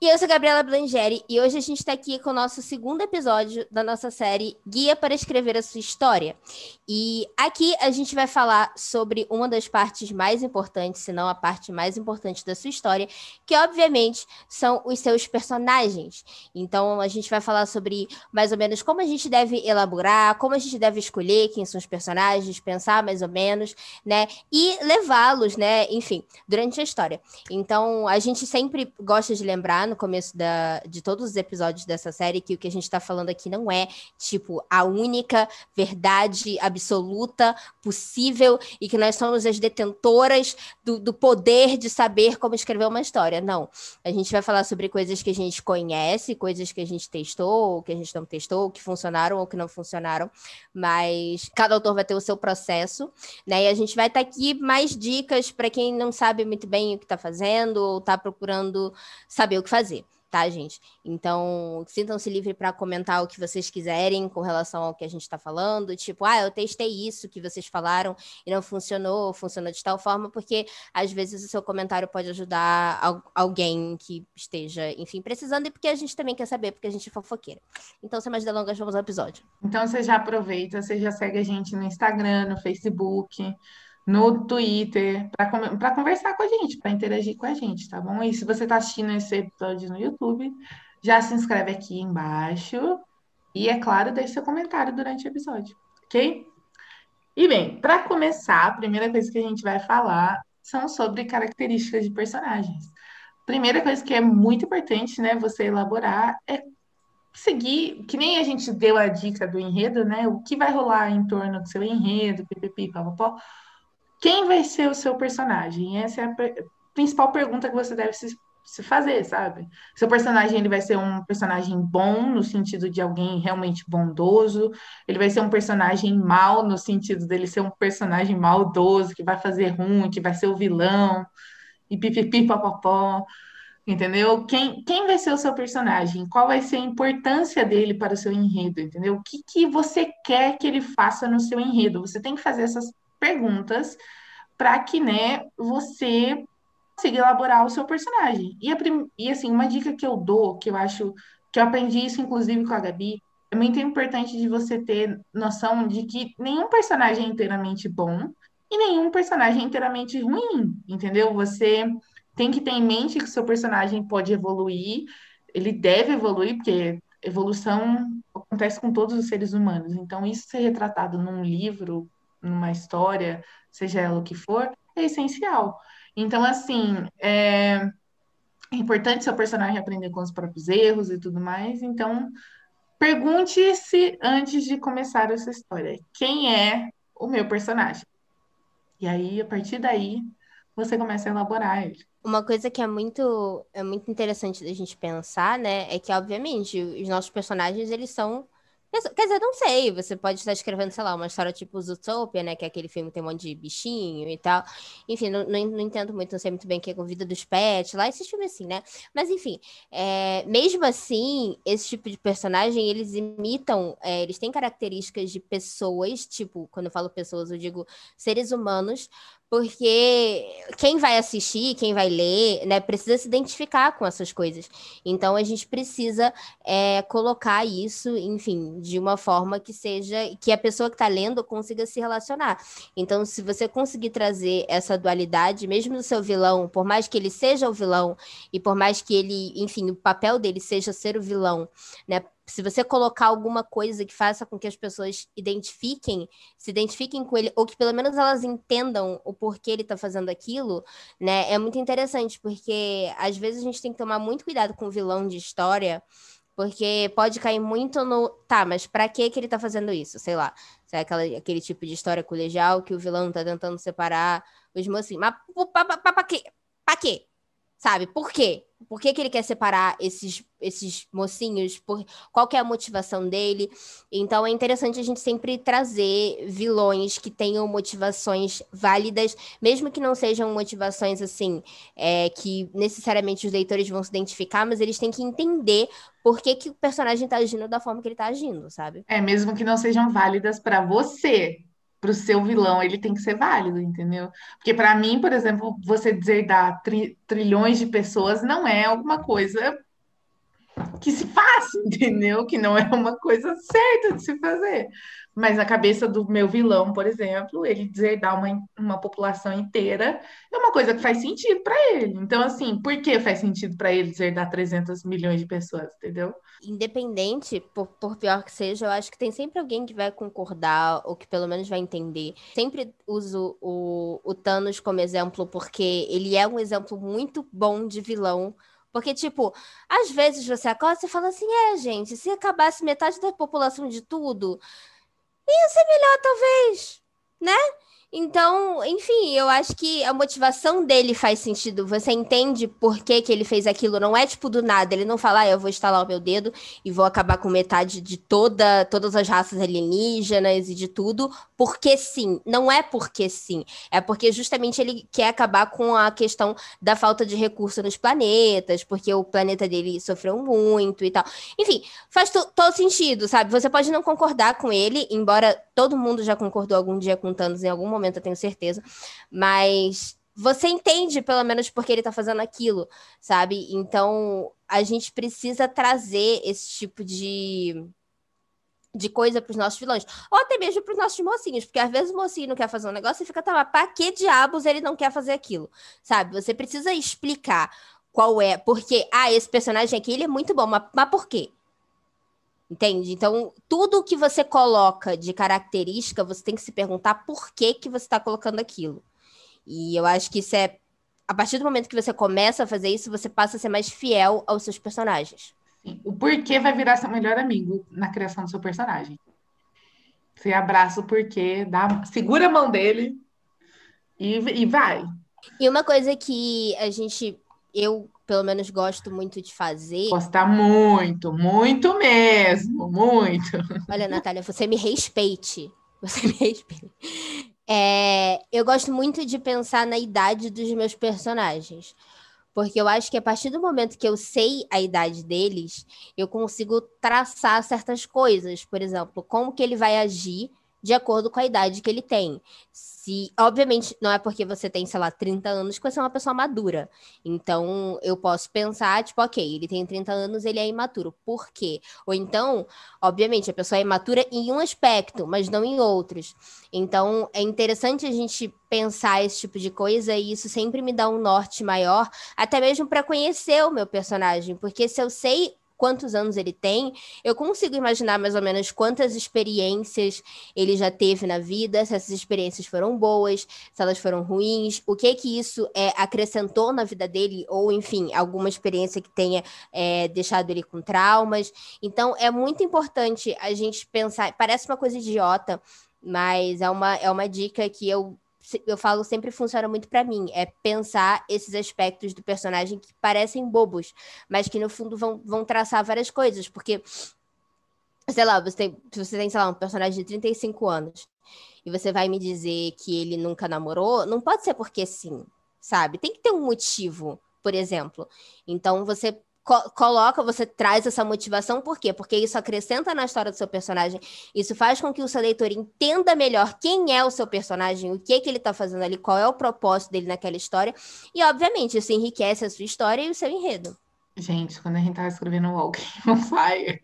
E eu sou Gabriela Blangeri e hoje a gente está aqui com o nosso segundo episódio da nossa série Guia para Escrever a Sua História. E aqui a gente vai falar sobre uma das partes mais importantes, se não a parte mais importante da sua história, que obviamente são os seus personagens. Então a gente vai falar sobre mais ou menos como a gente deve elaborar, como a gente deve escolher quem são os personagens, pensar mais ou menos, né? E levá-los, né? Enfim, durante a história. Então a gente sempre gosta de lembrar no começo da, de todos os episódios dessa série que o que a gente está falando aqui não é, tipo, a única verdade absoluta possível e que nós somos as detentoras do, do poder de saber como escrever uma história. Não. A gente vai falar sobre coisas que a gente conhece, coisas que a gente testou, ou que a gente não testou, que funcionaram ou que não funcionaram, mas cada autor vai ter o seu processo, né? E a gente vai estar tá aqui mais dicas para quem não sabe muito bem o que está fazendo ou está procurando saber o que fazer tá, gente? Então, sintam-se livres para comentar o que vocês quiserem com relação ao que a gente está falando. Tipo, ah, eu testei isso que vocês falaram e não funcionou, funcionou de tal forma, porque às vezes o seu comentário pode ajudar alguém que esteja, enfim, precisando e porque a gente também quer saber, porque a gente é fofoqueira. Então, sem mais delongas, vamos ao episódio. Então, você já aproveita, você já segue a gente no Instagram, no Facebook no Twitter, para conversar com a gente, para interagir com a gente, tá bom? E se você está assistindo esse episódio no YouTube, já se inscreve aqui embaixo. E, é claro, deixe seu comentário durante o episódio, ok? E bem, para começar, a primeira coisa que a gente vai falar são sobre características de personagens. Primeira coisa que é muito importante, né, você elaborar é seguir, que nem a gente deu a dica do enredo, né? O que vai rolar em torno do seu enredo, pipipi, papapó quem vai ser o seu personagem? Essa é a principal pergunta que você deve se, se fazer, sabe? Seu personagem ele vai ser um personagem bom no sentido de alguém realmente bondoso, ele vai ser um personagem mal no sentido dele ser um personagem maldoso que vai fazer ruim, que vai ser o vilão e pipipi papapó. Entendeu? Quem, quem vai ser o seu personagem? Qual vai ser a importância dele para o seu enredo? Entendeu? O que, que você quer que ele faça no seu enredo? Você tem que fazer essas perguntas para que, né, você consiga elaborar o seu personagem. E, prim... e, assim, uma dica que eu dou, que eu acho que eu aprendi isso, inclusive, com a Gabi, é muito importante de você ter noção de que nenhum personagem é inteiramente bom e nenhum personagem é inteiramente ruim, entendeu? Você tem que ter em mente que o seu personagem pode evoluir, ele deve evoluir, porque evolução acontece com todos os seres humanos. Então, isso ser retratado num livro, numa história, seja ela o que for, é essencial. Então, assim, é, é importante seu personagem aprender com os próprios erros e tudo mais. Então, pergunte-se antes de começar essa história: quem é o meu personagem? E aí, a partir daí, você começa a elaborar ele. Uma coisa que é muito, é muito interessante da gente pensar, né, é que, obviamente, os nossos personagens, eles são Quer dizer, não sei, você pode estar escrevendo, sei lá, uma história tipo Zootopia, né? Que é aquele filme que tem um monte de bichinho e tal. Enfim, não, não, não entendo muito, não sei muito bem o que é a vida dos pets lá, esses filmes assim, né? Mas enfim, é, mesmo assim, esse tipo de personagem, eles imitam, é, eles têm características de pessoas, tipo, quando eu falo pessoas, eu digo seres humanos, porque quem vai assistir, quem vai ler, né, precisa se identificar com essas coisas. Então a gente precisa é, colocar isso, enfim, de uma forma que seja que a pessoa que está lendo consiga se relacionar. Então, se você conseguir trazer essa dualidade, mesmo no seu vilão, por mais que ele seja o vilão e por mais que ele, enfim, o papel dele seja ser o vilão, né, se você colocar alguma coisa que faça com que as pessoas identifiquem, se identifiquem com ele, ou que pelo menos elas entendam o porquê ele está fazendo aquilo, né? É muito interessante, porque às vezes a gente tem que tomar muito cuidado com o vilão de história, porque pode cair muito no. Tá, mas pra que que ele tá fazendo isso? Sei lá. Se aquela, aquele tipo de história colegial que o vilão tá tentando separar os mocinhos. Mas pra, pra quê? Pra quê? Sabe? Por quê? Por que, que ele quer separar esses, esses mocinhos? Por, qual é a motivação dele? Então é interessante a gente sempre trazer vilões que tenham motivações válidas, mesmo que não sejam motivações assim, é, que necessariamente os leitores vão se identificar, mas eles têm que entender por que, que o personagem está agindo da forma que ele está agindo, sabe? É, mesmo que não sejam válidas para você, para o seu vilão, ele tem que ser válido, entendeu? Porque para mim, por exemplo, você deserdar tri trilhões de pessoas não é alguma coisa que se faça, entendeu? Que não é uma coisa certa de se fazer. Mas na cabeça do meu vilão, por exemplo, ele deserdar uma, uma população inteira é uma coisa que faz sentido para ele. Então, assim, por que faz sentido para ele deserdar 300 milhões de pessoas, entendeu? Independente, por, por pior que seja, eu acho que tem sempre alguém que vai concordar, ou que pelo menos vai entender. Sempre uso o, o Thanos como exemplo, porque ele é um exemplo muito bom de vilão porque, tipo, às vezes você acorda e fala assim: é, gente, se acabasse metade da população de tudo, ia ser melhor, talvez? Então, enfim, eu acho que a motivação dele faz sentido. Você entende por que, que ele fez aquilo. Não é tipo do nada. Ele não fala, ah, eu vou instalar o meu dedo e vou acabar com metade de toda, todas as raças alienígenas e de tudo, porque sim. Não é porque sim. É porque justamente ele quer acabar com a questão da falta de recurso nos planetas, porque o planeta dele sofreu muito e tal. Enfim, faz todo sentido, sabe? Você pode não concordar com ele, embora todo mundo já concordou algum dia com Thanos em algum momento momento, eu tenho certeza. Mas você entende, pelo menos, porque ele tá fazendo aquilo, sabe? Então, a gente precisa trazer esse tipo de de coisa para os nossos vilões, ou até mesmo para os nossos mocinhos, porque às vezes o mocinho não quer fazer um negócio e fica, tá, para que diabos ele não quer fazer aquilo, sabe? Você precisa explicar qual é, porque, ah, esse personagem aqui, ele é muito bom, mas, mas por quê? Entende? Então, tudo que você coloca de característica, você tem que se perguntar por que, que você está colocando aquilo. E eu acho que isso é. A partir do momento que você começa a fazer isso, você passa a ser mais fiel aos seus personagens. Sim. O porquê vai virar seu melhor amigo na criação do seu personagem. Você abraça o porquê, dá, segura a mão dele e, e vai. E uma coisa que a gente. Eu pelo menos gosto muito de fazer. Gosta muito, muito mesmo, muito. Olha, Natália, você me respeite. Você me respeite. É, eu gosto muito de pensar na idade dos meus personagens. Porque eu acho que a partir do momento que eu sei a idade deles, eu consigo traçar certas coisas. Por exemplo, como que ele vai agir de acordo com a idade que ele tem. Se, obviamente, não é porque você tem, sei lá, 30 anos que você é uma pessoa madura. Então, eu posso pensar, tipo, ok, ele tem 30 anos, ele é imaturo. Por quê? Ou então, obviamente, a pessoa é imatura em um aspecto, mas não em outros. Então, é interessante a gente pensar esse tipo de coisa e isso sempre me dá um norte maior, até mesmo para conhecer o meu personagem, porque se eu sei quantos anos ele tem, eu consigo imaginar mais ou menos quantas experiências ele já teve na vida, se essas experiências foram boas, se elas foram ruins, o que que isso é, acrescentou na vida dele, ou enfim, alguma experiência que tenha é, deixado ele com traumas. Então, é muito importante a gente pensar, parece uma coisa idiota, mas é uma, é uma dica que eu eu falo sempre funciona muito para mim, é pensar esses aspectos do personagem que parecem bobos, mas que no fundo vão, vão traçar várias coisas, porque sei lá, você tem, você tem, sei lá, um personagem de 35 anos e você vai me dizer que ele nunca namorou, não pode ser porque sim, sabe? Tem que ter um motivo, por exemplo. Então você co coloca, você traz essa motivação, por quê? Porque isso acrescenta na história do seu personagem, isso faz com que o seu leitor entenda melhor quem é o seu personagem, o que, que ele está fazendo ali, qual é o propósito dele naquela história, e obviamente isso enriquece a sua história e o seu enredo. Gente, quando a gente tava escrevendo Walking on Fire,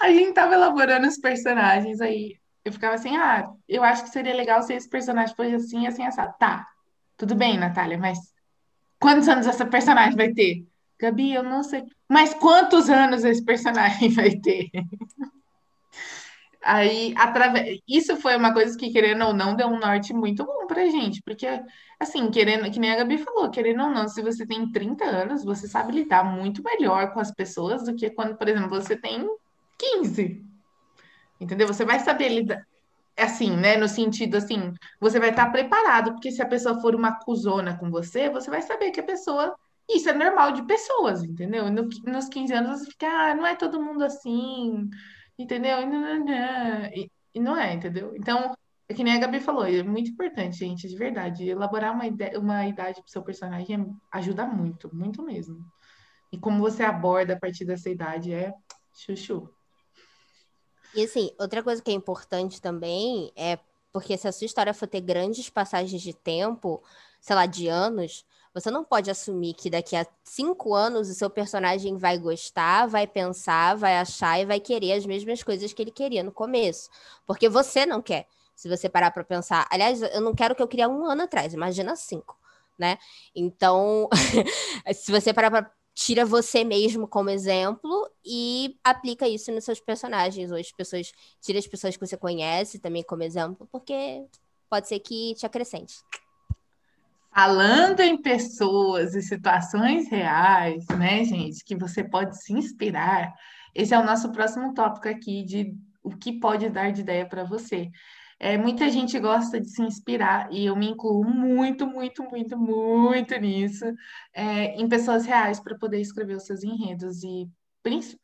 a gente tava elaborando os personagens aí. Eu ficava assim, ah, eu acho que seria legal se esse personagem fosse assim, assim, assim. Tá, tudo bem, Natália, mas Quantos anos essa personagem vai ter? Gabi, eu não sei. Mas quantos anos esse personagem vai ter? Aí, através... isso foi uma coisa que, querendo ou não, deu um norte muito bom pra gente. Porque, assim, querendo, que nem a Gabi falou, querendo ou não, se você tem 30 anos, você sabe lidar muito melhor com as pessoas do que quando, por exemplo, você tem 15. Entendeu? Você vai saber lidar. Assim, né? No sentido assim, você vai estar preparado, porque se a pessoa for uma cuzona com você, você vai saber que a pessoa. Isso é normal de pessoas, entendeu? No, nos 15 anos você fica, ah, não é todo mundo assim, entendeu? E não, e, e não é, entendeu? Então, é que nem a Gabi falou, é muito importante, gente, de verdade. Elaborar uma, ideia, uma idade pro seu personagem ajuda muito, muito mesmo. E como você aborda a partir dessa idade é chuchu. E assim, outra coisa que é importante também é porque se a sua história for ter grandes passagens de tempo, sei lá, de anos, você não pode assumir que daqui a cinco anos o seu personagem vai gostar, vai pensar, vai achar e vai querer as mesmas coisas que ele queria no começo. Porque você não quer. Se você parar para pensar. Aliás, eu não quero que eu queria um ano atrás, imagina cinco, né? Então, se você parar para tira você mesmo como exemplo e aplica isso nos seus personagens. Ou as pessoas, tira as pessoas que você conhece também como exemplo, porque pode ser que te acrescente. Falando em pessoas e situações reais, né, gente, que você pode se inspirar, esse é o nosso próximo tópico aqui de o que pode dar de ideia para você. É, muita gente gosta de se inspirar, e eu me incluo muito, muito, muito, muito nisso, é, em pessoas reais para poder escrever os seus enredos e,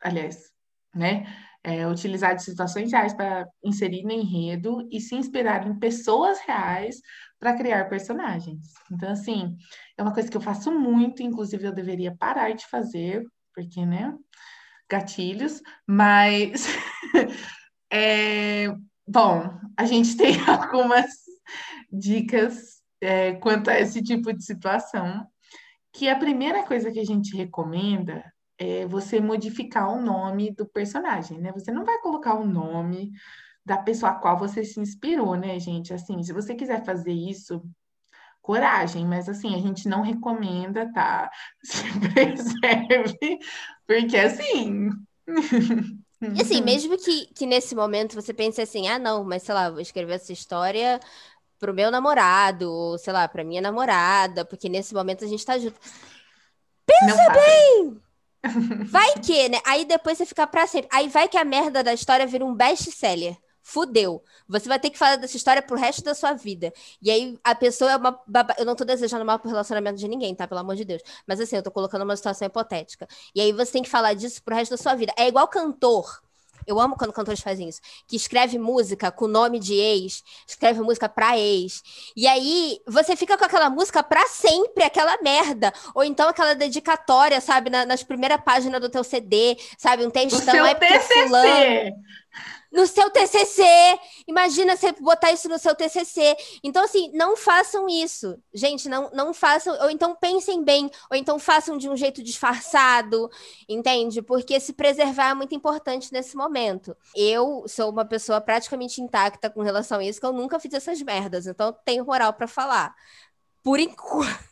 aliás, né, é, utilizar de situações reais para inserir no enredo e se inspirar em pessoas reais para criar personagens. Então, assim, é uma coisa que eu faço muito, inclusive eu deveria parar de fazer, porque, né, gatilhos, mas. é, Bom, a gente tem algumas dicas é, quanto a esse tipo de situação, que a primeira coisa que a gente recomenda é você modificar o nome do personagem, né? Você não vai colocar o nome da pessoa a qual você se inspirou, né, gente? Assim, se você quiser fazer isso, coragem, mas assim, a gente não recomenda, tá? Se preserve, porque assim. E assim, uhum. mesmo que, que nesse momento você pense assim, ah, não, mas sei lá, vou escrever essa história pro meu namorado, ou sei lá, pra minha namorada, porque nesse momento a gente tá junto. Pensa bem! Vai que, né? Aí depois você fica pra sempre. Aí vai que a merda da história vira um best-seller fudeu. Você vai ter que falar dessa história pro resto da sua vida. E aí a pessoa é uma. Baba... Eu não tô desejando mal pro relacionamento de ninguém, tá? Pelo amor de Deus. Mas assim, eu tô colocando uma situação hipotética. E aí você tem que falar disso pro resto da sua vida. É igual cantor. Eu amo quando cantores fazem isso. Que escreve música com nome de ex, escreve música pra ex. E aí você fica com aquela música pra sempre, aquela merda. Ou então aquela dedicatória, sabe, na, nas primeiras páginas do teu CD, sabe? Um textão é TCC. fulano no seu TCC. Imagina você botar isso no seu TCC. Então, assim, não façam isso. Gente, não, não façam. Ou então pensem bem. Ou então façam de um jeito disfarçado. Entende? Porque se preservar é muito importante nesse momento. Eu sou uma pessoa praticamente intacta com relação a isso, que eu nunca fiz essas merdas. Então, tenho moral para falar. Por enquanto.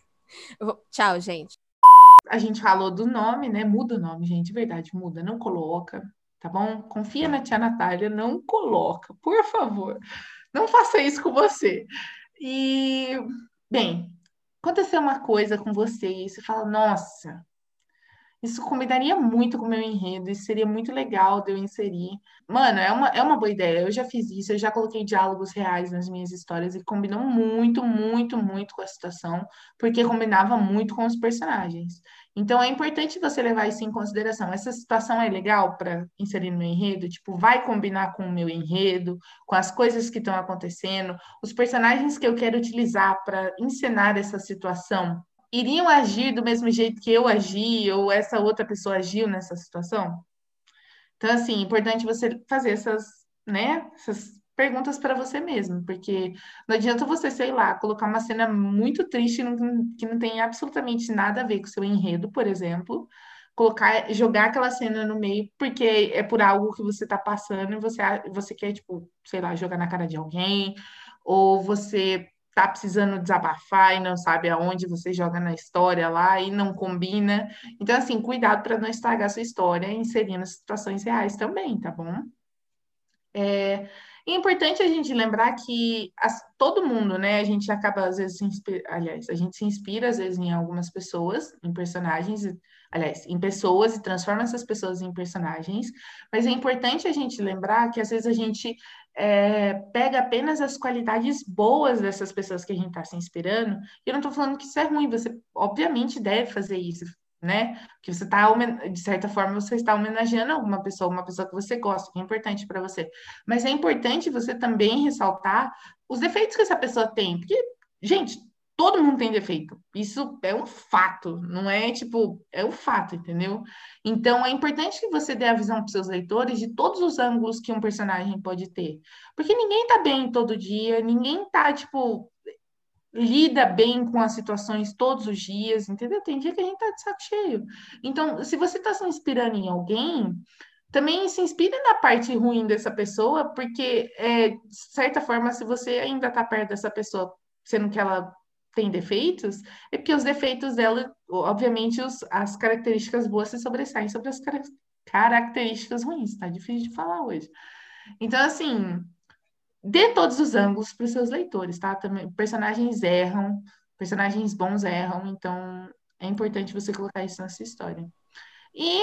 Tchau, gente. A gente falou do nome, né? Muda o nome, gente. Verdade, muda. Não coloca tá bom? Confia na tia Natália, não coloca, por favor. Não faça isso com você. E, bem, aconteceu uma coisa com você e você fala, nossa, isso combinaria muito com o meu enredo, isso seria muito legal de eu inserir. Mano, é uma, é uma boa ideia. Eu já fiz isso, eu já coloquei diálogos reais nas minhas histórias e combinou muito, muito, muito com a situação, porque combinava muito com os personagens. Então é importante você levar isso em consideração. Essa situação é legal para inserir no meu enredo? Tipo, vai combinar com o meu enredo, com as coisas que estão acontecendo, os personagens que eu quero utilizar para encenar essa situação iriam agir do mesmo jeito que eu agi ou essa outra pessoa agiu nessa situação? Então, assim, é importante você fazer essas, né, essas perguntas para você mesmo, porque não adianta você, sei lá, colocar uma cena muito triste que não tem absolutamente nada a ver com o seu enredo, por exemplo, colocar, jogar aquela cena no meio porque é por algo que você está passando e você, você quer, tipo, sei lá, jogar na cara de alguém, ou você tá precisando desabafar e não sabe aonde você joga na história lá e não combina. Então, assim, cuidado para não estragar sua história inserindo situações reais também, tá bom? É, é importante a gente lembrar que as, todo mundo, né, a gente acaba às vezes se inspira, aliás, a gente se inspira às vezes em algumas pessoas, em personagens, aliás, em pessoas e transforma essas pessoas em personagens, mas é importante a gente lembrar que às vezes a gente é, pega apenas as qualidades boas dessas pessoas que a gente está se inspirando, eu não estou falando que isso é ruim, você obviamente deve fazer isso, né? Que você está, de certa forma, você está homenageando alguma pessoa, uma pessoa que você gosta, que é importante para você. Mas é importante você também ressaltar os defeitos que essa pessoa tem, porque, gente, todo mundo tem defeito. Isso é um fato, não é tipo, é um fato, entendeu? Então é importante que você dê a visão para seus leitores de todos os ângulos que um personagem pode ter. Porque ninguém tá bem todo dia, ninguém tá, tipo, lida bem com as situações todos os dias, entendeu? Tem dia que a gente tá de saco cheio. Então, se você está se inspirando em alguém, também se inspire na parte ruim dessa pessoa, porque, é, de certa forma, se você ainda está perto dessa pessoa, sendo que ela tem defeitos, é porque os defeitos dela, obviamente, os, as características boas se sobressaem sobre as car características ruins, tá difícil de falar hoje. Então, assim, dê todos os ângulos para os seus leitores, tá? Também, personagens erram, personagens bons erram, então é importante você colocar isso nessa história. E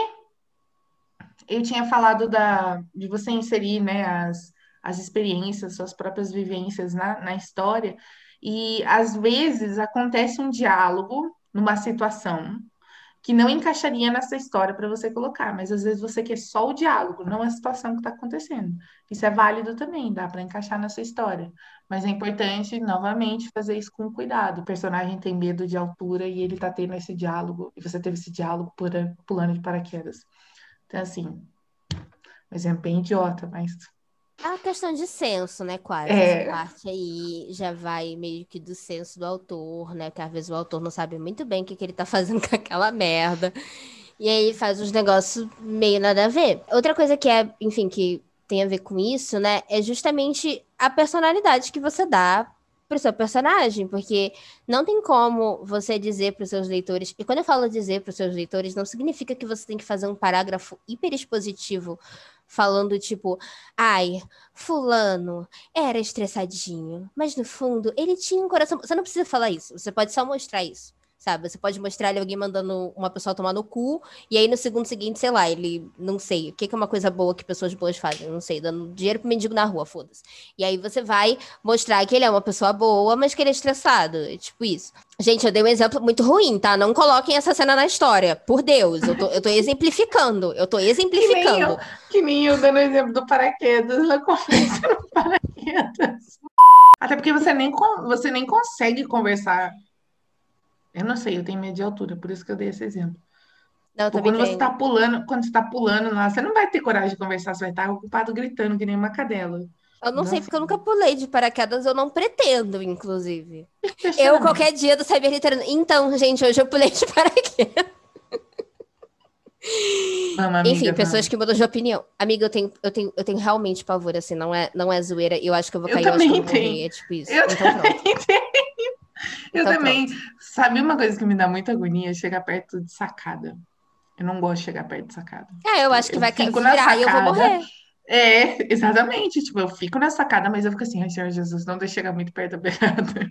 eu tinha falado da, de você inserir né, as, as experiências, suas próprias vivências na, na história, e às vezes acontece um diálogo numa situação que não encaixaria nessa história para você colocar, mas às vezes você quer só o diálogo, não a situação que está acontecendo. Isso é válido também, dá para encaixar nessa história. Mas é importante, novamente, fazer isso com cuidado. O personagem tem medo de altura e ele está tendo esse diálogo, e você teve esse diálogo pulando de paraquedas. Então, assim, um exemplo bem idiota, mas é uma questão de senso, né, quase. É... Essa parte aí já vai meio que do senso do autor, né? Que às vezes o autor não sabe muito bem o que, que ele tá fazendo com aquela merda. E aí faz uns negócios meio nada a ver. Outra coisa que é, enfim, que tem a ver com isso, né? É justamente a personalidade que você dá pro seu personagem, porque não tem como você dizer para os seus leitores, e quando eu falo dizer para os seus leitores, não significa que você tem que fazer um parágrafo hiper expositivo falando tipo, ai, fulano era estressadinho, mas no fundo ele tinha um coração. Você não precisa falar isso, você pode só mostrar isso sabe? Você pode mostrar ali alguém mandando uma pessoa tomar no cu, e aí no segundo seguinte, sei lá, ele, não sei, o que, é uma coisa boa que pessoas boas fazem? Não sei, dando dinheiro pro mendigo na rua, foda-se. E aí você vai mostrar que ele é uma pessoa boa, mas que ele é estressado, é tipo isso. Gente, eu dei um exemplo muito ruim, tá? Não coloquem essa cena na história, por Deus, eu tô, eu tô exemplificando, eu tô exemplificando. Que nem eu, que nem eu dando o exemplo do paraquedas, ela conversa no paraquedas. Até porque você nem, você nem consegue conversar eu não sei, eu tenho medo de altura, por isso que eu dei esse exemplo. Não, quando você está pulando, quando você tá pulando lá, você não vai ter coragem de conversar, você vai estar ocupado gritando que nem uma cadela. Eu não sei, porque eu nunca pulei de paraquedas, eu não pretendo, inclusive. eu, qualquer dia do Cyber Literano. Então, gente, hoje eu pulei de paraquedas. amiga, Enfim, pessoas que mudam de opinião. Amiga, eu tenho, eu tenho, eu tenho realmente pavor, assim, não é, não é zoeira. Eu acho que eu vou cair, eu, eu acho que eu vou morrer, é tipo isso. Eu então, pronto. tenho. Eu então, também. Pronto. Sabe uma coisa que me dá muita agonia? Chegar perto de sacada. Eu não gosto de chegar perto de sacada. É, eu acho que eu vai virar e eu vou morrer. É, exatamente. Tipo, eu fico na sacada, mas eu fico assim, ai, Senhor Jesus, não deixe chegar muito perto da beirada.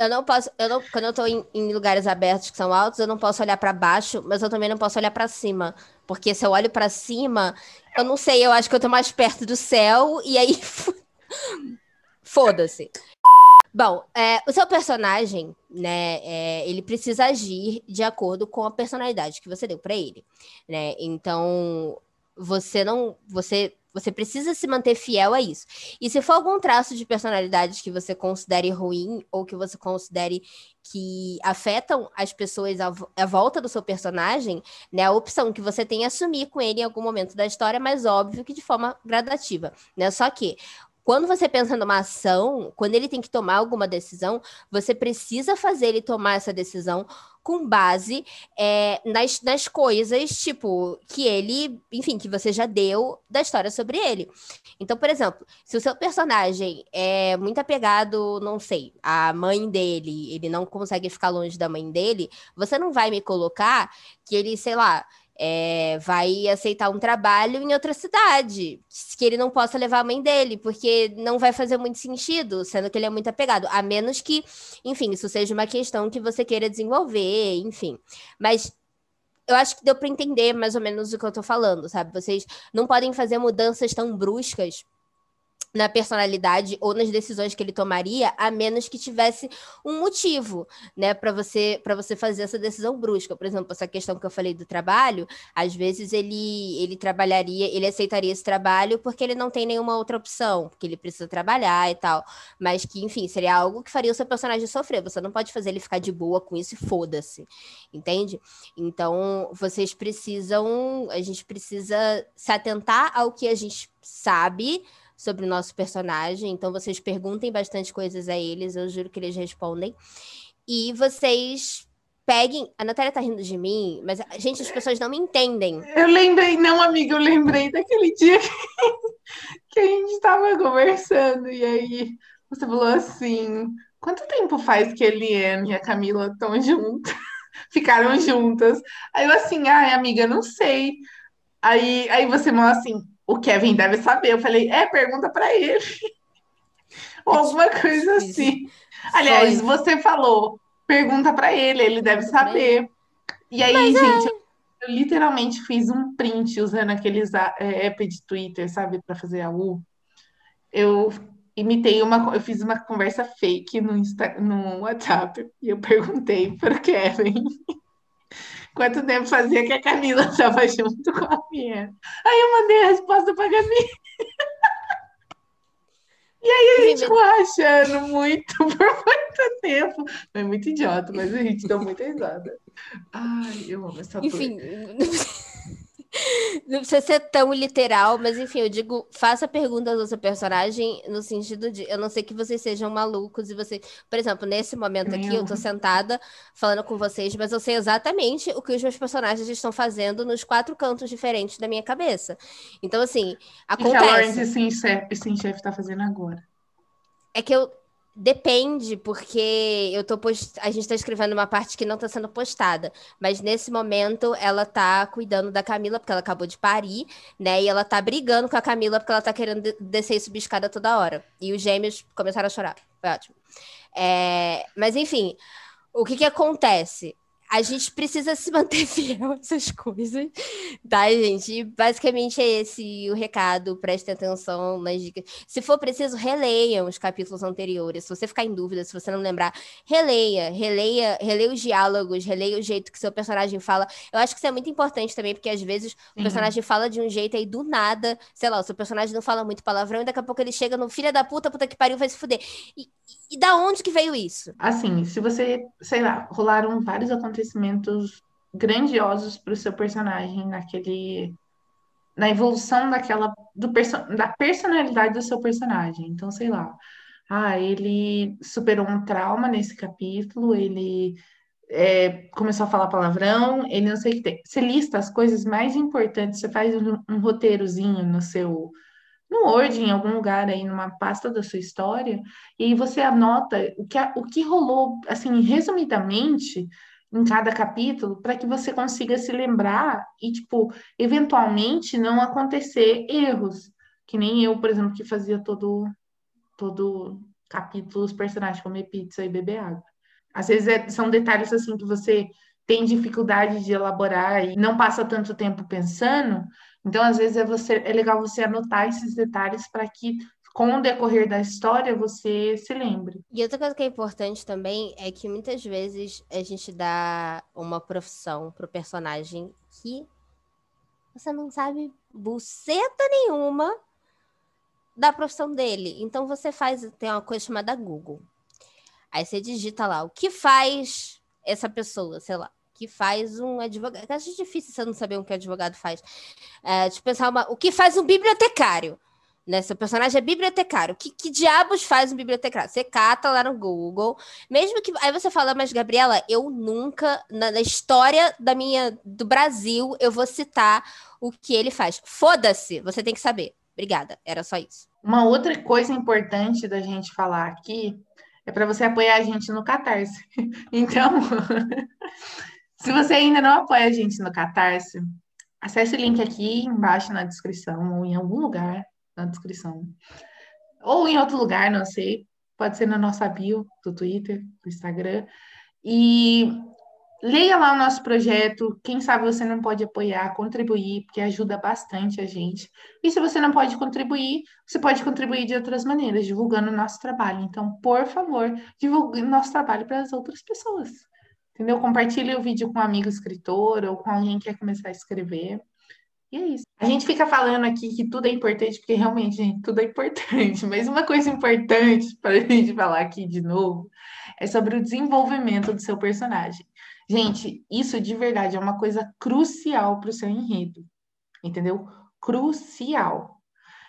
Eu não posso, eu não, quando eu tô em, em lugares abertos que são altos, eu não posso olhar para baixo, mas eu também não posso olhar para cima, porque se eu olho para cima, eu não sei, eu acho que eu tô mais perto do céu e aí foda-se. Bom, é, o seu personagem, né, é, ele precisa agir de acordo com a personalidade que você deu para ele, né? Então, você não, você, você precisa se manter fiel a isso. E se for algum traço de personalidade que você considere ruim ou que você considere que afetam as pessoas à, à volta do seu personagem, né, a opção que você tem é assumir com ele em algum momento da história, mas óbvio que de forma gradativa, né? Só que quando você pensa numa ação, quando ele tem que tomar alguma decisão, você precisa fazer ele tomar essa decisão com base é, nas, nas coisas, tipo, que ele, enfim, que você já deu da história sobre ele. Então, por exemplo, se o seu personagem é muito apegado, não sei, à mãe dele, ele não consegue ficar longe da mãe dele, você não vai me colocar que ele, sei lá, é, vai aceitar um trabalho em outra cidade, que ele não possa levar a mãe dele, porque não vai fazer muito sentido, sendo que ele é muito apegado, a menos que, enfim, isso seja uma questão que você queira desenvolver, enfim. Mas eu acho que deu para entender mais ou menos o que eu tô falando, sabe? Vocês não podem fazer mudanças tão bruscas na personalidade ou nas decisões que ele tomaria, a menos que tivesse um motivo, né, para você para você fazer essa decisão brusca. Por exemplo, essa questão que eu falei do trabalho, às vezes ele ele trabalharia, ele aceitaria esse trabalho porque ele não tem nenhuma outra opção, porque ele precisa trabalhar e tal, mas que, enfim, seria algo que faria o seu personagem sofrer. Você não pode fazer ele ficar de boa com isso e foda-se. Entende? Então, vocês precisam, a gente precisa se atentar ao que a gente sabe sobre o nosso personagem. Então, vocês perguntem bastante coisas a eles, eu juro que eles respondem. E vocês peguem. A Natália tá rindo de mim, mas, gente, as pessoas não me entendem. Eu lembrei, não, amiga, eu lembrei daquele dia que, a gente estava conversando, e aí você falou assim: quanto tempo faz que a Eliane e a Camila estão juntas? Ficaram juntas. Aí eu assim, ai, amiga, não sei. Aí, aí você falou assim, o Kevin deve saber. Eu falei, é, pergunta para ele. Ou alguma coisa assim. Aliás, você falou, pergunta para ele, ele deve saber. E aí, Mas gente, é... eu, literalmente fiz um print usando aqueles é, app de Twitter, sabe, para fazer a U. Eu imitei uma, eu fiz uma conversa fake no, Insta, no WhatsApp e eu perguntei para o Kevin quanto tempo fazia que a Camila estava junto com a minha. Aí eu mandei a resposta para a Gabi. E aí a gente ficou rachando muito por muito tempo. Foi muito idiota, mas a gente deu muita risada. Ai, eu amo essa Enfim, não precisa ser tão literal, mas enfim, eu digo, faça perguntas ao seu personagem no sentido de, eu não sei que vocês sejam malucos e você, por exemplo, nesse momento aqui, eu tô sentada falando com vocês, mas eu sei exatamente o que os meus personagens estão fazendo nos quatro cantos diferentes da minha cabeça. Então, assim, acontece. O que a Lawrence Sim tá fazendo agora? É que eu, Depende, porque eu tô post... a gente está escrevendo uma parte que não está sendo postada, mas nesse momento ela tá cuidando da Camila, porque ela acabou de parir, né? E ela tá brigando com a Camila porque ela tá querendo descer e subir escada toda hora. E os gêmeos começaram a chorar. Foi ótimo. É... Mas enfim, o que que acontece? A gente precisa se manter fiel a essas coisas, tá, gente? E basicamente é esse o recado. Prestem atenção nas dicas. Se for preciso, releiam os capítulos anteriores. Se você ficar em dúvida, se você não lembrar, releia, releia, releia os diálogos, releia o jeito que seu personagem fala. Eu acho que isso é muito importante também, porque às vezes o personagem fala de um jeito aí do nada, sei lá, o seu personagem não fala muito palavrão e daqui a pouco ele chega no filho da puta, puta que pariu, vai se fuder. E, e da onde que veio isso? Assim, se você, sei lá, rolaram vários acontecimentos grandiosos para o seu personagem naquele na evolução daquela do perso da personalidade do seu personagem. Então, sei lá, ah, ele superou um trauma nesse capítulo, ele é, começou a falar palavrão, ele não sei o que tem. Você lista as coisas mais importantes, você faz um, um roteirozinho no seu no Word, em algum lugar aí, numa pasta da sua história, e você anota o que, o que rolou, assim, resumidamente, em cada capítulo, para que você consiga se lembrar e, tipo, eventualmente não acontecer erros. Que nem eu, por exemplo, que fazia todo, todo capítulo os personagens comer pizza e beber água. Às vezes é, são detalhes assim que você tem dificuldade de elaborar e não passa tanto tempo pensando, então, às vezes, é, você, é legal você anotar esses detalhes para que, com o decorrer da história, você se lembre. E outra coisa que é importante também é que muitas vezes a gente dá uma profissão pro personagem que você não sabe buceta nenhuma da profissão dele. Então você faz, tem uma coisa chamada Google. Aí você digita lá o que faz essa pessoa, sei lá que faz um advogado. Acho difícil você não saber o que advogado faz. É, eu pensar uma, o que faz um bibliotecário. Né? Seu personagem é bibliotecário. Que, que diabos faz um bibliotecário? Você cata lá no Google, mesmo que. Aí você fala, mas Gabriela, eu nunca, na, na história da minha do Brasil, eu vou citar o que ele faz. Foda-se, você tem que saber. Obrigada, era só isso. Uma outra coisa importante da gente falar aqui é para você apoiar a gente no Catarse. Então, Se você ainda não apoia a gente no Catarse, acesse o link aqui embaixo na descrição, ou em algum lugar na descrição. Ou em outro lugar, não sei. Pode ser na nossa bio do Twitter, do Instagram. E leia lá o nosso projeto. Quem sabe você não pode apoiar, contribuir, porque ajuda bastante a gente. E se você não pode contribuir, você pode contribuir de outras maneiras, divulgando o nosso trabalho. Então, por favor, divulgue nosso trabalho para as outras pessoas. Entendeu? Compartilhe o vídeo com um amigo escritor ou com alguém que quer começar a escrever. E é isso. A gente fica falando aqui que tudo é importante, porque realmente, gente, tudo é importante. Mas uma coisa importante para a gente falar aqui de novo é sobre o desenvolvimento do seu personagem. Gente, isso de verdade é uma coisa crucial para o seu enredo, entendeu? Crucial.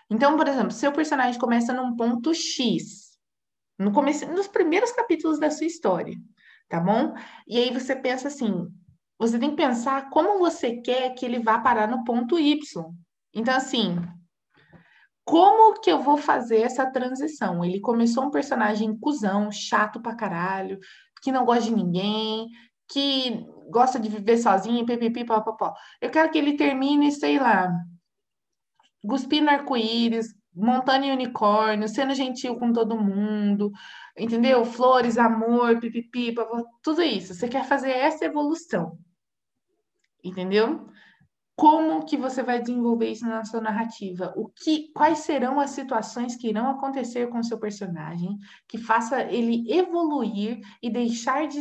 Então, por exemplo, seu personagem começa num ponto X, no começo, nos primeiros capítulos da sua história, tá bom? E aí você pensa assim, você tem que pensar como você quer que ele vá parar no ponto Y. Então, assim, como que eu vou fazer essa transição? Ele começou um personagem cuzão, chato pra caralho, que não gosta de ninguém, que gosta de viver sozinho, pipipi, papapó. Eu quero que ele termine, sei lá, cuspindo arco-íris, montando unicórnio, sendo gentil com todo mundo, entendeu? Flores, amor, pipipi, papapó, tudo isso. Você quer fazer essa evolução, entendeu? como que você vai desenvolver isso na sua narrativa? O que, quais serão as situações que irão acontecer com o seu personagem que faça ele evoluir e deixar de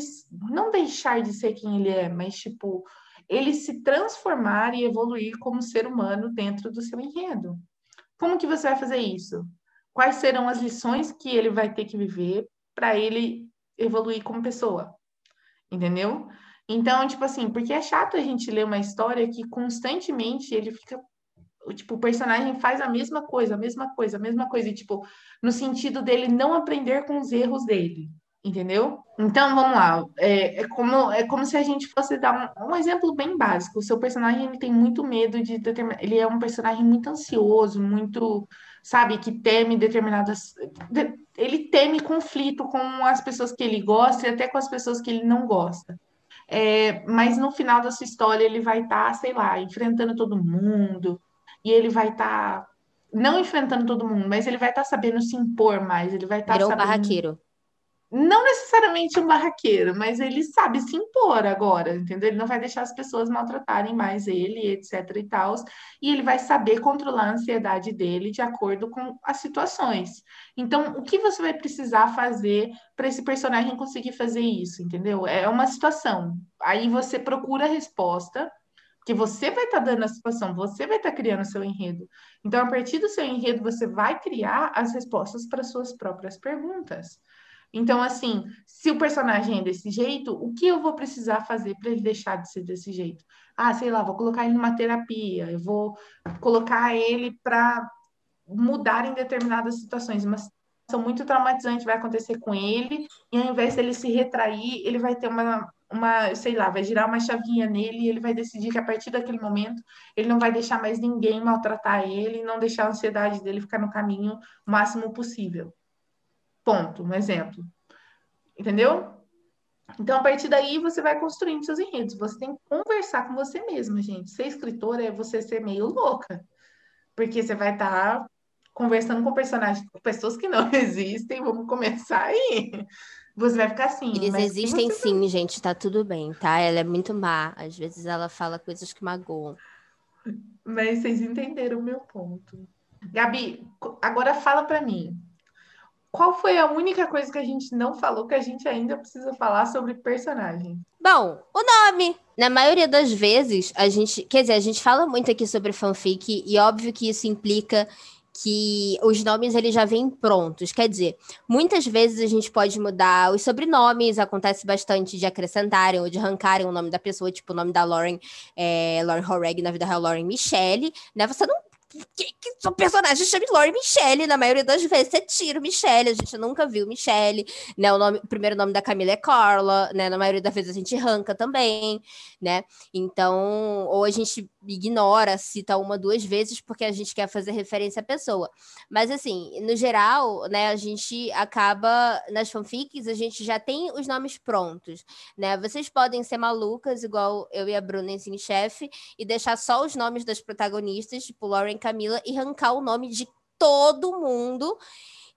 não deixar de ser quem ele é, mas tipo ele se transformar e evoluir como ser humano dentro do seu enredo. Como que você vai fazer isso? Quais serão as lições que ele vai ter que viver para ele evoluir como pessoa? Entendeu? Então, tipo assim, porque é chato a gente ler uma história que constantemente ele fica. Tipo, o personagem faz a mesma coisa, a mesma coisa, a mesma coisa, e, tipo, no sentido dele não aprender com os erros dele, entendeu? Então, vamos lá. É, é como, é como se a gente fosse dar um, um exemplo bem básico. O seu personagem ele tem muito medo de determinar. Ele é um personagem muito ansioso, muito, sabe, que teme determinadas. Ele teme conflito com as pessoas que ele gosta e até com as pessoas que ele não gosta. É, mas no final dessa história ele vai estar, tá, sei lá, enfrentando todo mundo, e ele vai estar, tá, não enfrentando todo mundo, mas ele vai estar tá sabendo se impor mais, ele vai estar Virou sabendo... barraqueiro não necessariamente um barraqueiro, mas ele sabe se impor agora, entendeu? Ele não vai deixar as pessoas maltratarem mais ele, etc e tal, e ele vai saber controlar a ansiedade dele de acordo com as situações. Então, o que você vai precisar fazer para esse personagem conseguir fazer isso, entendeu? É uma situação. Aí você procura a resposta, que você vai estar tá dando a situação, você vai estar tá criando o seu enredo. Então, a partir do seu enredo, você vai criar as respostas para suas próprias perguntas. Então, assim, se o personagem é desse jeito, o que eu vou precisar fazer para ele deixar de ser desse jeito? Ah, sei lá, vou colocar ele numa terapia, eu vou colocar ele para mudar em determinadas situações. Uma situação muito traumatizante vai acontecer com ele, e ao invés dele se retrair, ele vai ter uma, uma, sei lá, vai girar uma chavinha nele e ele vai decidir que a partir daquele momento ele não vai deixar mais ninguém maltratar ele, não deixar a ansiedade dele ficar no caminho o máximo possível. Ponto, um exemplo. Entendeu? Então, a partir daí, você vai construindo seus enredos. Você tem que conversar com você mesma, gente. Ser escritora é você ser meio louca. Porque você vai estar tá conversando com personagens, com pessoas que não existem. Vamos começar aí. Você vai ficar assim. Eles existem sim, gente. Tá tudo bem, tá? Ela é muito má. Às vezes ela fala coisas que magoam. Mas vocês entenderam o meu ponto. Gabi, agora fala para mim. Qual foi a única coisa que a gente não falou que a gente ainda precisa falar sobre personagem? Bom, o nome. Na maioria das vezes, a gente. Quer dizer, a gente fala muito aqui sobre fanfic, e óbvio que isso implica que os nomes eles já vêm prontos. Quer dizer, muitas vezes a gente pode mudar os sobrenomes, acontece bastante de acrescentarem ou de arrancarem o nome da pessoa, tipo o nome da Lauren, é, Lauren Horreg, na vida real, Lauren Michelle, né? Você não que, que o personagem chama Lori Michelle, na maioria das vezes você tira Michelle, a gente nunca viu Michelle, né? O, nome, o primeiro nome da Camila é Carla, né? Na maioria das vezes a gente arranca também, né? Então, ou a gente ignora, cita uma, duas vezes, porque a gente quer fazer referência à pessoa. Mas, assim, no geral, né, a gente acaba, nas fanfics, a gente já tem os nomes prontos, né? Vocês podem ser malucas, igual eu e a Bruna em Chefe, e deixar só os nomes das protagonistas, tipo Lauren Camila, e arrancar o nome de todo mundo,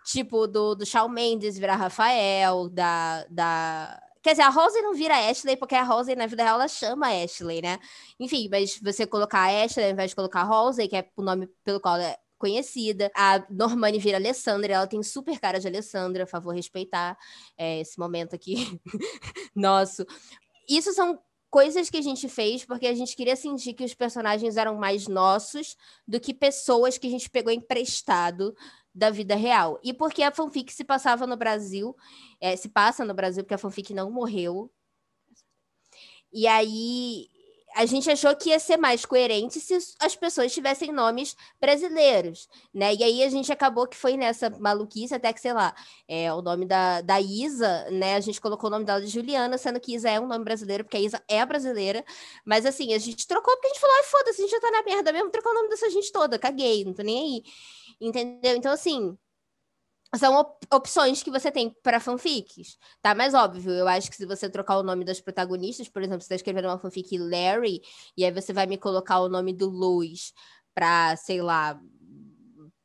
tipo, do, do Shawn Mendes virar Rafael, da, da Quer dizer, a Rose não vira Ashley, porque a Rose, na vida real, ela chama Ashley, né? Enfim, mas você colocar Ashley ao invés de colocar Rose, que é o nome pelo qual ela é conhecida. A Normani vira Alessandra, ela tem super cara de Alessandra, favor respeitar é, esse momento aqui nosso. Isso são coisas que a gente fez porque a gente queria sentir que os personagens eram mais nossos do que pessoas que a gente pegou emprestado da vida real. E porque a fanfic se passava no Brasil, é, se passa no Brasil, porque a fanfic não morreu. E aí a gente achou que ia ser mais coerente se as pessoas tivessem nomes brasileiros, né? E aí a gente acabou que foi nessa maluquice, até que, sei lá, é, o nome da, da Isa, né? A gente colocou o nome dela de Juliana, sendo que Isa é um nome brasileiro, porque a Isa é brasileira. Mas assim, a gente trocou porque a gente falou, ai, foda-se, a gente já tá na merda mesmo, trocou o nome dessa gente toda, caguei, não tô nem aí. Entendeu? Então, assim, são op opções que você tem para fanfics, tá? Mas óbvio, eu acho que se você trocar o nome das protagonistas, por exemplo, você está escrevendo uma fanfic Larry, e aí você vai me colocar o nome do Luz para, sei lá,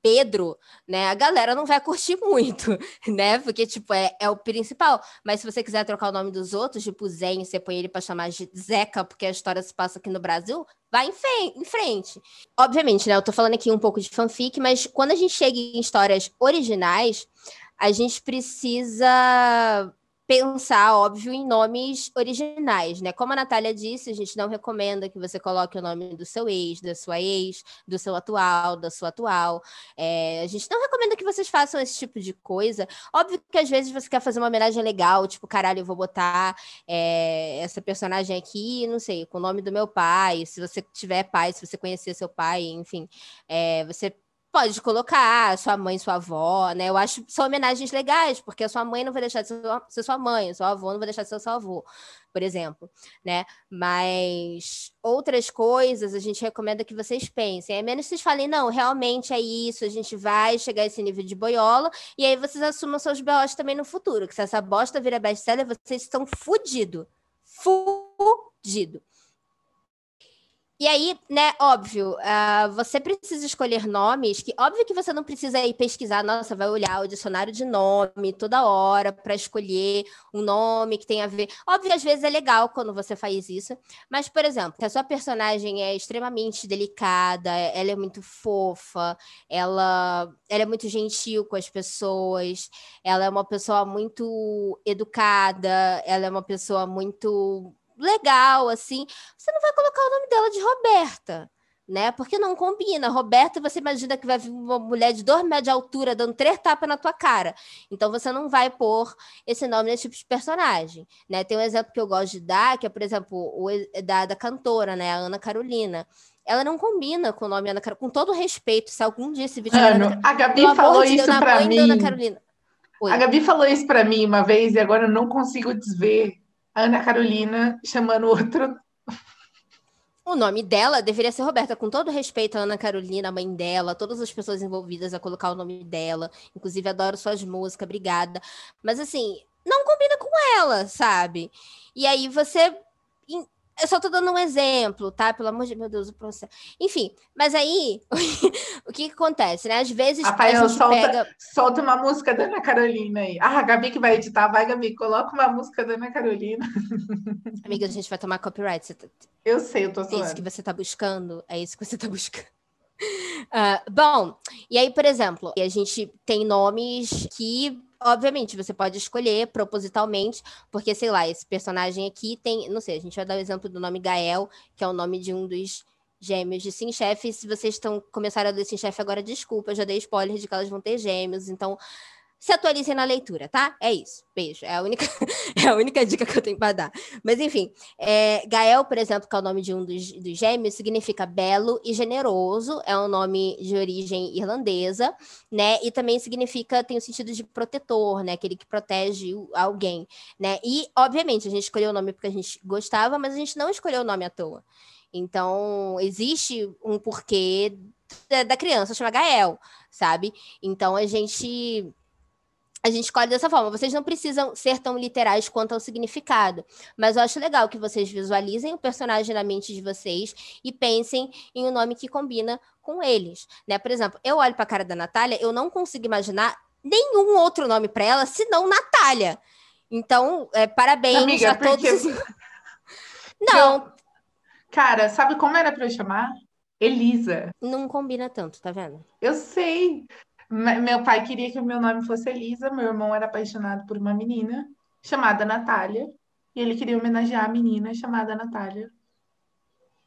Pedro, né, a galera não vai curtir muito, né? Porque, tipo, é, é o principal. Mas se você quiser trocar o nome dos outros, tipo Zen, você põe ele para chamar de Zeca, porque a história se passa aqui no Brasil, vai em, em frente. Obviamente, né? Eu tô falando aqui um pouco de fanfic, mas quando a gente chega em histórias originais, a gente precisa pensar, óbvio, em nomes originais, né? Como a Natália disse, a gente não recomenda que você coloque o nome do seu ex, da sua ex, do seu atual, da sua atual. É, a gente não recomenda que vocês façam esse tipo de coisa. Óbvio que às vezes você quer fazer uma homenagem legal, tipo, caralho, eu vou botar é, essa personagem aqui, não sei, com o nome do meu pai. Se você tiver pai, se você conhecer seu pai, enfim, é, você pode colocar sua mãe, sua avó, né? Eu acho são homenagens legais, porque a sua mãe não vai deixar de ser sua mãe, a sua avó não vai deixar de ser seu avô, por exemplo, né? Mas outras coisas a gente recomenda que vocês pensem. É menos que vocês falem, não, realmente é isso, a gente vai chegar a esse nível de boiola, e aí vocês assumam seus BOs também no futuro, que se essa bosta vira best-seller, vocês estão fudido. Fudido. E aí, né, óbvio, uh, você precisa escolher nomes que, óbvio que você não precisa ir pesquisar, nossa, vai olhar o dicionário de nome toda hora para escolher um nome que tem a ver. Óbvio, às vezes é legal quando você faz isso, mas, por exemplo, se a sua personagem é extremamente delicada, ela é muito fofa, ela, ela é muito gentil com as pessoas, ela é uma pessoa muito educada, ela é uma pessoa muito legal, assim, você não vai colocar o nome dela de Roberta, né? Porque não combina. Roberta, você imagina que vai vir uma mulher de dois metros de altura dando três tapas na tua cara. Então você não vai pôr esse nome nesse tipo de personagem, né? Tem um exemplo que eu gosto de dar, que é, por exemplo, o da, da cantora, né? A Ana Carolina ela não combina com o nome Ana Carolina. Com todo respeito, se algum dia esse vídeo. Mano, a Gabi falou de isso Deus, pra mim. Ana. A Gabi falou isso pra mim uma vez e agora eu não consigo desver Ana Carolina chamando outro. O nome dela deveria ser Roberta, com todo respeito à Ana Carolina, a mãe dela, todas as pessoas envolvidas a colocar o nome dela. Inclusive, adoro suas músicas, obrigada. Mas assim, não combina com ela, sabe? E aí você eu só tô dando um exemplo, tá? Pelo amor de meu Deus, o processo. Enfim, mas aí, o que, que acontece, né? Às vezes Rafael, a solta, pega... solta uma música da Ana Carolina aí. Ah, a Gabi que vai editar, vai, Gabi, coloca uma música da Ana Carolina. Amiga, a gente vai tomar copyright. Tá... Eu sei, eu tô zoando. É isso que você tá buscando? É isso que você tá buscando. Uh, bom, e aí, por exemplo, a gente tem nomes que Obviamente, você pode escolher propositalmente, porque, sei lá, esse personagem aqui tem. Não sei, a gente vai dar o exemplo do nome Gael, que é o nome de um dos gêmeos de Sim Chef. Se vocês estão começaram a ler Sim Chef agora, desculpa, eu já dei spoiler de que elas vão ter gêmeos. Então, se atualizem na leitura, tá? É isso. Beijo. É a única, é a única dica que eu tenho para dar. Mas, enfim, é, Gael, por exemplo, que é o nome de um dos, dos gêmeos, significa belo e generoso. É um nome de origem irlandesa, né? E também significa, tem o sentido de protetor, né? Aquele que protege alguém, né? E, obviamente, a gente escolheu o nome porque a gente gostava, mas a gente não escolheu o nome à toa. Então, existe um porquê da criança chamar Gael, sabe? Então, a gente a gente escolhe dessa forma. Vocês não precisam ser tão literais quanto ao significado, mas eu acho legal que vocês visualizem o personagem na mente de vocês e pensem em um nome que combina com eles, né? Por exemplo, eu olho para a cara da Natália, eu não consigo imaginar nenhum outro nome para ela senão Natália. Então, é, parabéns Amiga, a todos. Porque... Não. Eu... Cara, sabe como era para eu chamar? Elisa. Não combina tanto, tá vendo? Eu sei. Meu pai queria que o meu nome fosse Elisa, meu irmão era apaixonado por uma menina chamada Natália, e ele queria homenagear a menina chamada Natália.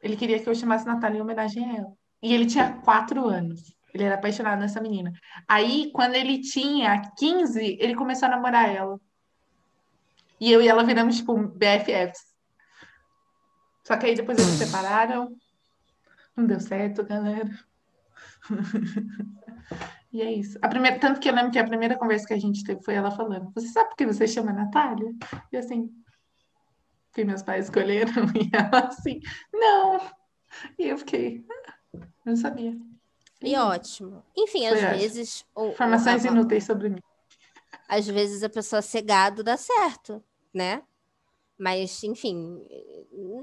Ele queria que eu chamasse Natália em homenagem a ela. E ele tinha quatro anos. Ele era apaixonado nessa menina. Aí, quando ele tinha 15, ele começou a namorar ela. E eu e ela viramos, tipo, BFFs. Só que aí depois eles se separaram. Não deu certo, galera. E é isso. A primeira, tanto que eu lembro que a primeira conversa que a gente teve foi ela falando: Você sabe por que você chama Natália? E assim, que meus pais escolheram. E ela assim: Não. E eu fiquei: Não sabia. E ótimo. Enfim, às ótimo. vezes. Informações inúteis sobre mim. Às vezes a pessoa cegado dá certo, né? Mas, enfim,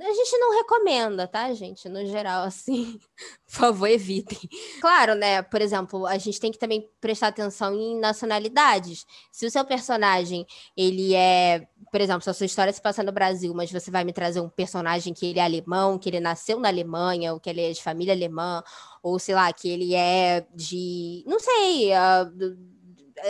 a gente não recomenda, tá, gente? No geral, assim, por favor, evitem. Claro, né? Por exemplo, a gente tem que também prestar atenção em nacionalidades. Se o seu personagem, ele é, por exemplo, se a sua história se passa no Brasil, mas você vai me trazer um personagem que ele é alemão, que ele nasceu na Alemanha, ou que ele é de família alemã, ou sei lá, que ele é de, não sei, uh,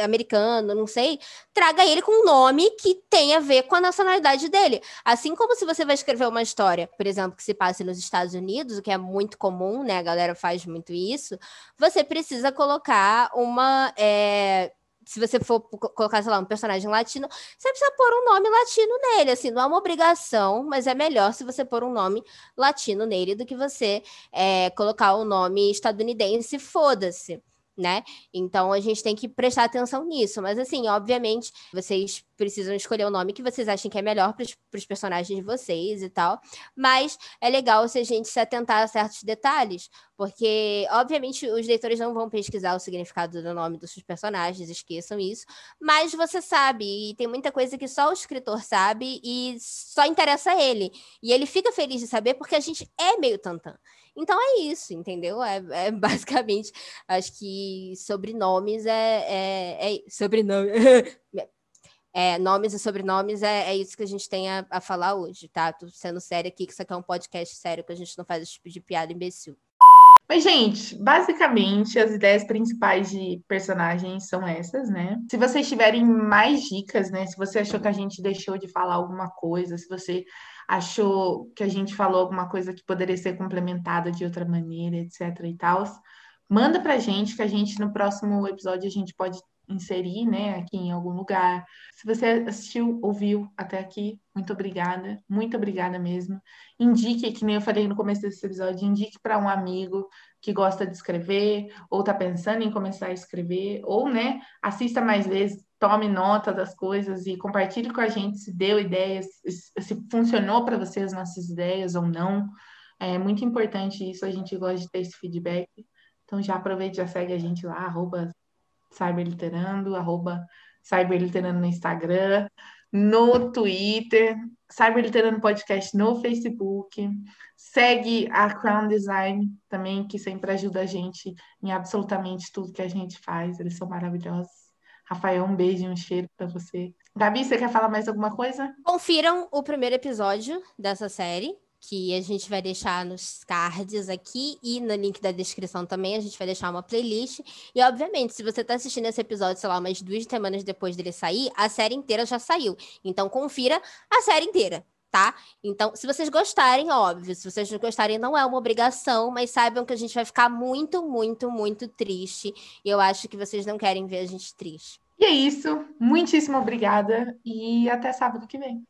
americano, não sei, traga ele com um nome que tenha a ver com a nacionalidade dele. Assim como se você vai escrever uma história, por exemplo, que se passe nos Estados Unidos, o que é muito comum, né? A galera faz muito isso, você precisa colocar uma. É, se você for colocar, sei lá, um personagem latino, você precisa pôr um nome latino nele. Assim, não é uma obrigação, mas é melhor se você pôr um nome latino nele do que você é, colocar o um nome estadunidense, foda-se né? Então a gente tem que prestar atenção nisso. Mas assim, obviamente, vocês precisam escolher o nome que vocês achem que é melhor para os personagens de vocês e tal. Mas é legal se a gente se atentar a certos detalhes, porque, obviamente, os leitores não vão pesquisar o significado do nome dos seus personagens, esqueçam isso. Mas você sabe, e tem muita coisa que só o escritor sabe e só interessa a ele. E ele fica feliz de saber porque a gente é meio tantã. Então é isso, entendeu? É, é basicamente, acho que sobrenomes é, é, é sobrenome. É, nomes e sobrenomes é, é isso que a gente tem a, a falar hoje, tá? Tô sendo sério aqui, que isso aqui é um podcast sério, que a gente não faz esse tipo de piada imbecil. Mas, gente, basicamente as ideias principais de personagens são essas, né? Se vocês tiverem mais dicas, né? Se você achou que a gente deixou de falar alguma coisa, se você achou que a gente falou alguma coisa que poderia ser complementada de outra maneira, etc e tal, manda pra gente que a gente no próximo episódio a gente pode inserir, né, aqui em algum lugar. Se você assistiu, ouviu até aqui, muito obrigada, muito obrigada mesmo. Indique, que nem eu falei no começo desse episódio, indique para um amigo que gosta de escrever ou está pensando em começar a escrever, ou, né, assista mais vezes, tome nota das coisas e compartilhe com a gente se deu ideias, se funcionou para você as nossas ideias ou não. É muito importante isso, a gente gosta de ter esse feedback. Então já aproveite, já segue a gente lá, arroba Cyberliterando, arroba Cyberliterando no Instagram, no Twitter, Cyberliterando Podcast no Facebook. Segue a Crown Design também, que sempre ajuda a gente em absolutamente tudo que a gente faz. Eles são maravilhosos. Rafael, um beijo e um cheiro para você. Gabi, você quer falar mais alguma coisa? Confiram o primeiro episódio dessa série, que a gente vai deixar nos cards aqui e no link da descrição também. A gente vai deixar uma playlist. E, obviamente, se você está assistindo esse episódio, sei lá, umas duas semanas depois dele sair, a série inteira já saiu. Então, confira a série inteira. Tá? Então, se vocês gostarem, óbvio, se vocês não gostarem, não é uma obrigação, mas saibam que a gente vai ficar muito, muito, muito triste. E eu acho que vocês não querem ver a gente triste. E é isso. Muitíssimo obrigada e até sábado que vem.